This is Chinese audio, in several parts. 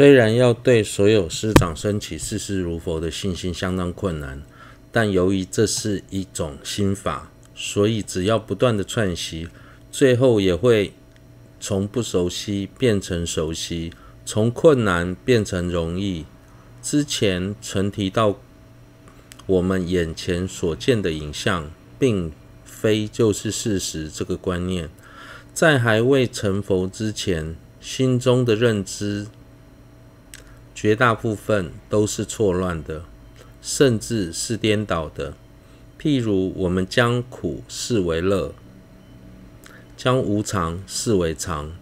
虽然要对所有师长升起视师如佛的信心相当困难，但由于这是一种心法，所以只要不断的串习，最后也会从不熟悉变成熟悉，从困难变成容易。之前曾提到，我们眼前所见的影像，并非就是事实这个观念，在还未成佛之前，心中的认知。绝大部分都是错乱的，甚至是颠倒的。譬如，我们将苦视为乐，将无常视为常，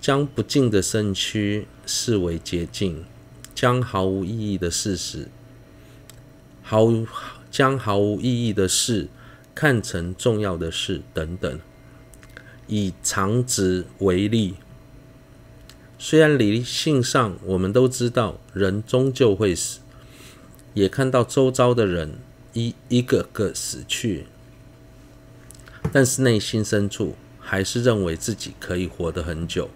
将不净的身躯视为洁净，将毫无意义的事实，毫无将毫无意义的事看成重要的事等等。以常执为例。虽然理性上我们都知道人终究会死，也看到周遭的人一一个个死去，但是内心深处还是认为自己可以活得很久，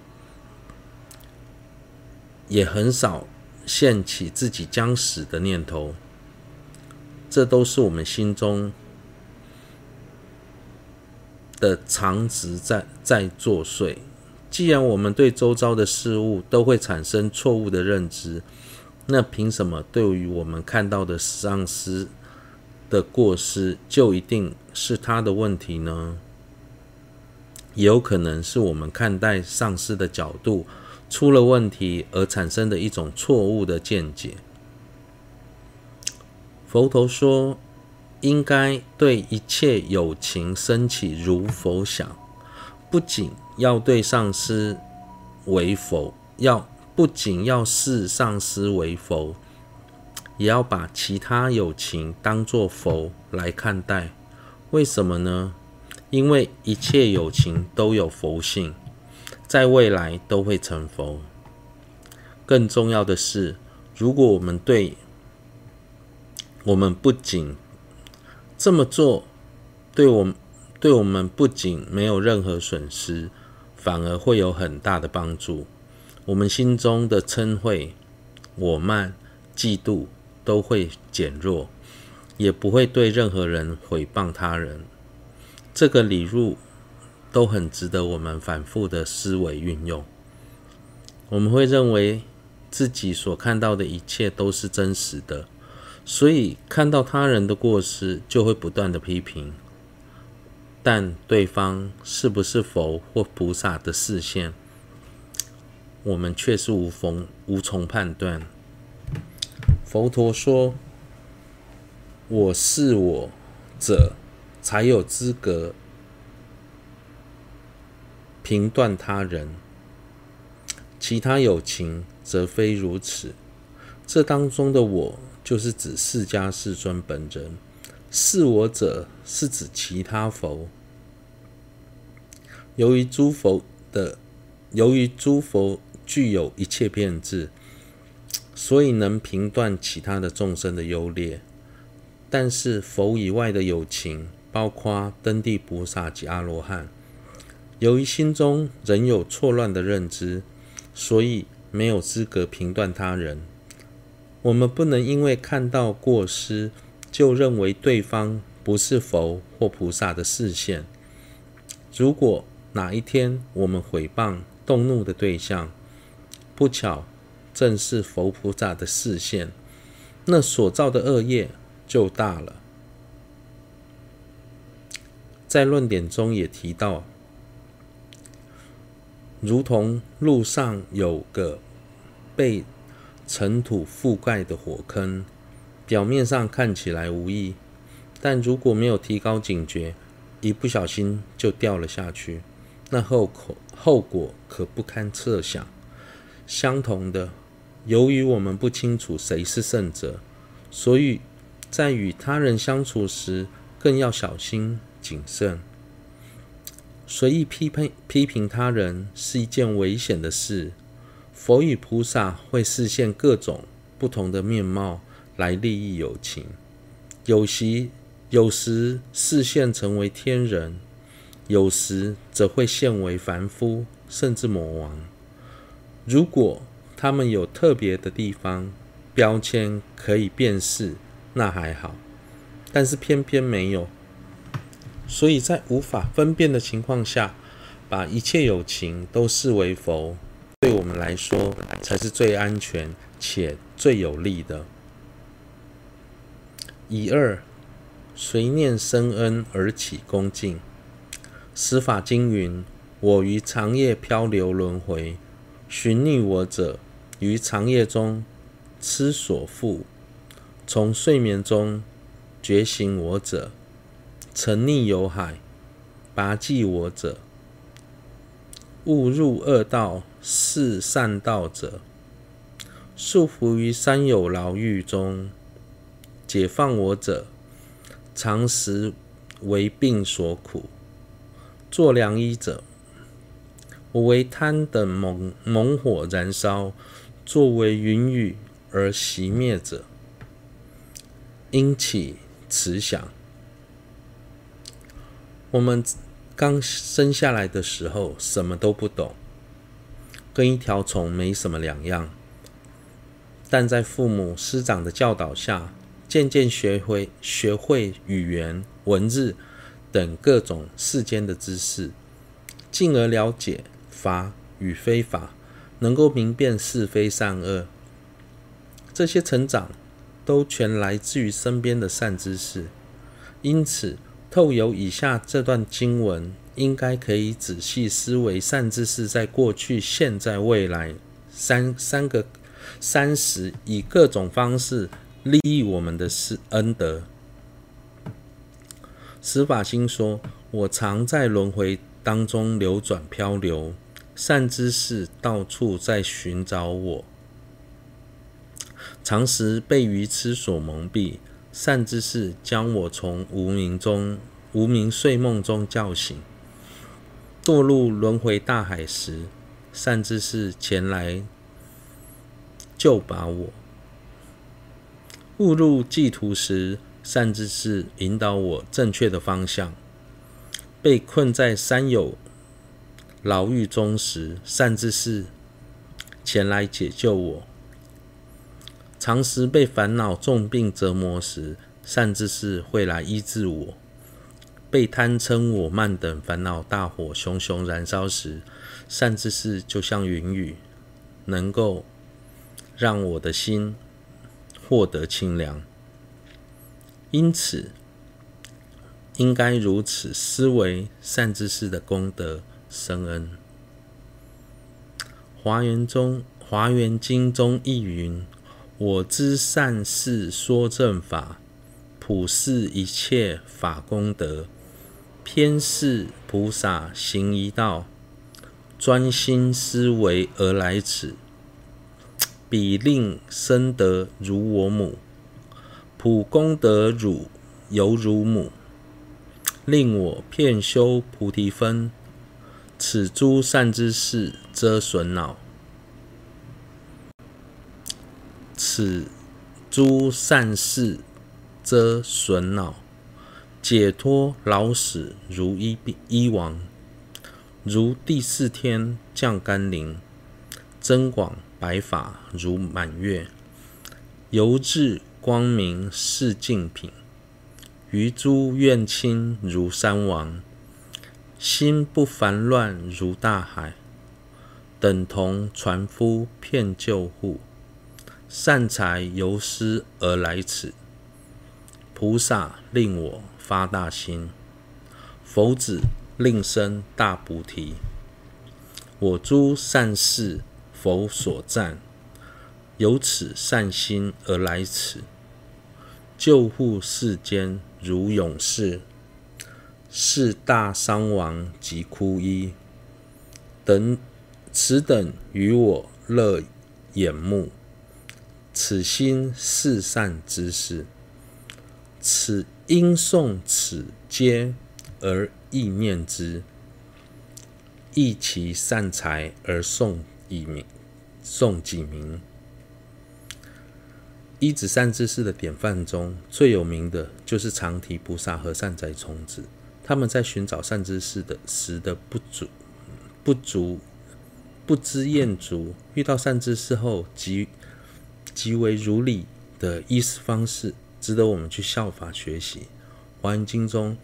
也很少现起自己将死的念头。这都是我们心中的常执在在作祟。既然我们对周遭的事物都会产生错误的认知，那凭什么对于我们看到的上师的过失，就一定是他的问题呢？也有可能是我们看待上师的角度出了问题而产生的一种错误的见解。佛陀说，应该对一切有情升起如佛想，不仅要对上师为佛，要不仅要视上师为佛，也要把其他有情当作佛来看待。为什么呢？因为一切有情都有佛性，在未来都会成佛。更重要的是，如果我们对，我们不仅这么做，对我们对我们不仅没有任何损失。反而会有很大的帮助。我们心中的嗔恚、我慢、嫉妒都会减弱，也不会对任何人诽谤他人。这个理路都很值得我们反复的思维运用。我们会认为自己所看到的一切都是真实的，所以看到他人的过失就会不断的批评。但对方是不是佛或菩萨的视线，我们却是无从无从判断。佛陀说：“我是我者，才有资格评断他人；其他有情则非如此。这当中的我，就是指释迦世尊本人。”是我者是指其他佛。由于诸佛的，由于诸佛具有一切变质，所以能评断其他的众生的优劣。但是佛以外的有情，包括登地菩萨及阿罗汉，由于心中仍有错乱的认知，所以没有资格评断他人。我们不能因为看到过失，就认为对方不是佛或菩萨的视线。如果哪一天我们诽谤、动怒的对象，不巧正是佛菩萨的视线，那所造的恶业就大了。在论点中也提到，如同路上有个被尘土覆盖的火坑。表面上看起来无意，但如果没有提高警觉，一不小心就掉了下去，那后果后果可不堪设想。相同的，由于我们不清楚谁是胜者，所以在与他人相处时更要小心谨慎。随意批判批评他人是一件危险的事。佛与菩萨会示现各种不同的面貌。来利益有情，有时有时示现成为天人，有时则会现为凡夫，甚至魔王。如果他们有特别的地方，标签可以辨识，那还好。但是偏偏没有，所以在无法分辨的情况下，把一切有情都视为佛，对我们来说才是最安全且最有利的。以二，随念生恩而起恭敬。十法经云：我于长夜漂流轮回，寻觅我者，于长夜中痴所覆；从睡眠中觉醒我者，沉溺有海；拔济我者，误入恶道；是善道者，束缚于三有牢狱中；解放我者，常时为病所苦；作良医者，我为贪的猛猛火燃烧，作为云雨而熄灭者，因起慈祥。我们刚生下来的时候，什么都不懂，跟一条虫没什么两样。但在父母师长的教导下，渐渐学会学会语言、文字等各种世间的知识，进而了解法与非法，能够明辨是非善恶。这些成长都全来自于身边的善知识，因此。透由以下这段经文，应该可以仔细思维善知识在过去、现在、未来三三个三十，以各种方式利益我们的是恩德。十法心说：“我常在轮回当中流转漂流，善知识到处在寻找我，常时被愚痴所蒙蔽。”善知识将我从无名中、无名睡梦中叫醒，堕入轮回大海时，善知识前来救拔我；误入歧途时，善知识引导我正确的方向；被困在三有牢狱中时，善知识前来解救我。常时被烦恼重病折磨时，善知识会来医治我；被贪嗔我慢等烦恼大火熊熊燃烧时，善知识就像云雨，能够让我的心获得清凉。因此，应该如此思维善知识的功德深恩。华严中，华严经中亦云。我知善事说正法，普示一切法功德，偏示菩萨行一道，专心思维而来此，彼令生得如我母，普功德汝犹如母，令我遍修菩提分，此诸善之事遮损恼。此诸善事遮损恼，解脱老死如医医王，如第四天降甘霖，增广白发如满月，犹自光明示净品，于诸怨亲如山王，心不烦乱如大海，等同船夫骗救护。善财由施而来此，菩萨令我发大心，佛子令生大菩提。我诸善事佛所赞，由此善心而来此，救护世间如勇士，四大伤亡及枯衣，等此等于我乐眼目。此心是善之事，此应诵此皆而意念之，忆其善财而诵以名，诵己名。依止善知识的典范中最有名的就是长提菩萨和善财童子，他们在寻找善知识的时的不足、不足、不知厌足，遇到善知识后极极为如理的医事方式，值得我们去效法学习。华严经中，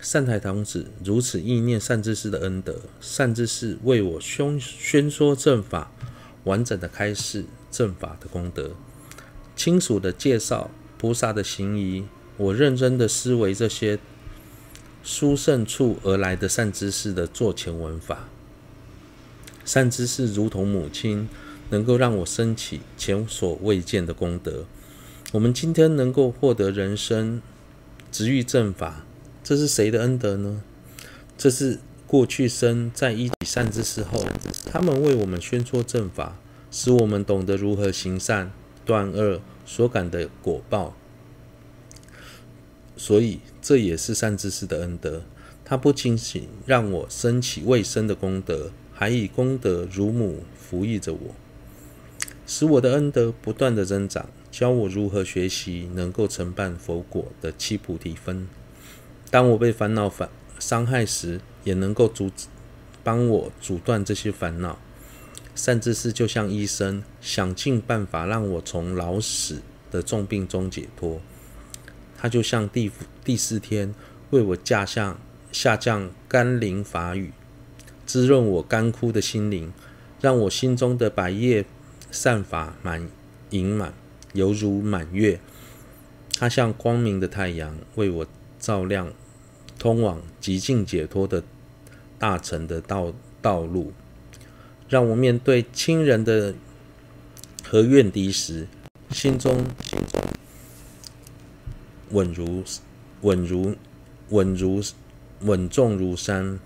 善财童子如此意念善知识的恩德，善知识为我宣宣说正法，完整的开示正法的功德，清楚的介绍菩萨的行仪。我认真的思维这些殊胜处而来的善知识的座前闻法，善知识如同母亲，能够让我升起前所未见的功德。我们今天能够获得人生直遇正法，这是谁的恩德呢？这是过去生在依止善知识后，他们为我们宣说正法，使我们懂得如何行善断恶所感的果报。所以，这也是善知识的恩德。他不仅仅让我升起未生的功德，还以功德如母抚育着我，使我的恩德不断的增长，教我如何学习能够成办佛果的七菩提分。当我被烦恼反伤害时，也能够阻止，帮我阻断这些烦恼。善知识就像医生，想尽办法让我从老死的重病中解脱。他就像第第四天为我驾下下降甘霖法雨，滋润我干枯的心灵，让我心中的百叶善法满盈满，犹如满月。他像光明的太阳，为我照亮通往极尽解脱的大乘的道道路，让我面对亲人的和怨敌时，心中心中。稳如稳如稳如稳重如山，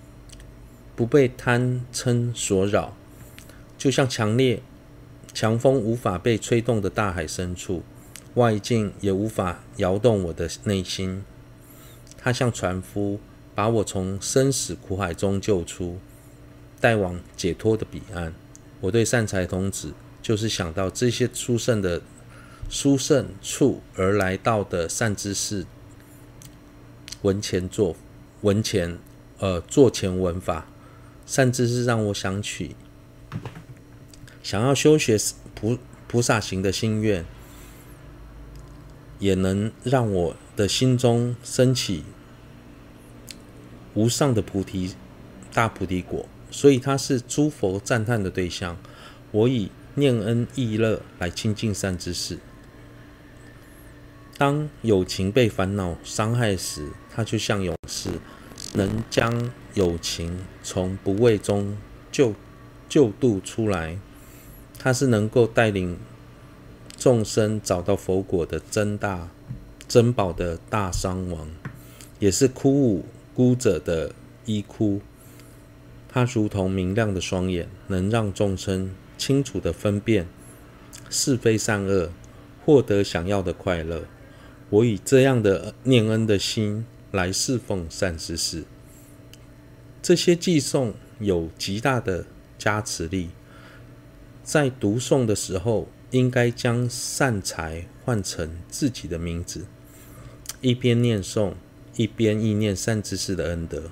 不被贪嗔所扰，就像强烈强风无法被吹动的大海深处，外境也无法摇动我的内心。他像船夫，把我从生死苦海中救出，带往解脱的彼岸。我对善财童子，就是想到这些殊胜的。殊胜处而来到的善知识，闻前座闻前呃座前闻法，善知识让我想起想要修学菩菩萨行的心愿，也能让我的心中升起无上的菩提大菩提果，所以他是诸佛赞叹的对象。我以念恩忆乐来亲近善知识。当有情被烦恼伤害时，他就像勇士，能将友情从不畏中救救度出来。他是能够带领众生找到佛果的真大珍宝的大商王，也是枯无孤者的衣窟。他如同明亮的双眼，能让众生清楚的分辨是非善恶，获得想要的快乐。我以这样的念恩的心来侍奉善知识，这些寄送有极大的加持力。在读诵的时候，应该将善财换成自己的名字，一边念诵，一边意念善知识的恩德。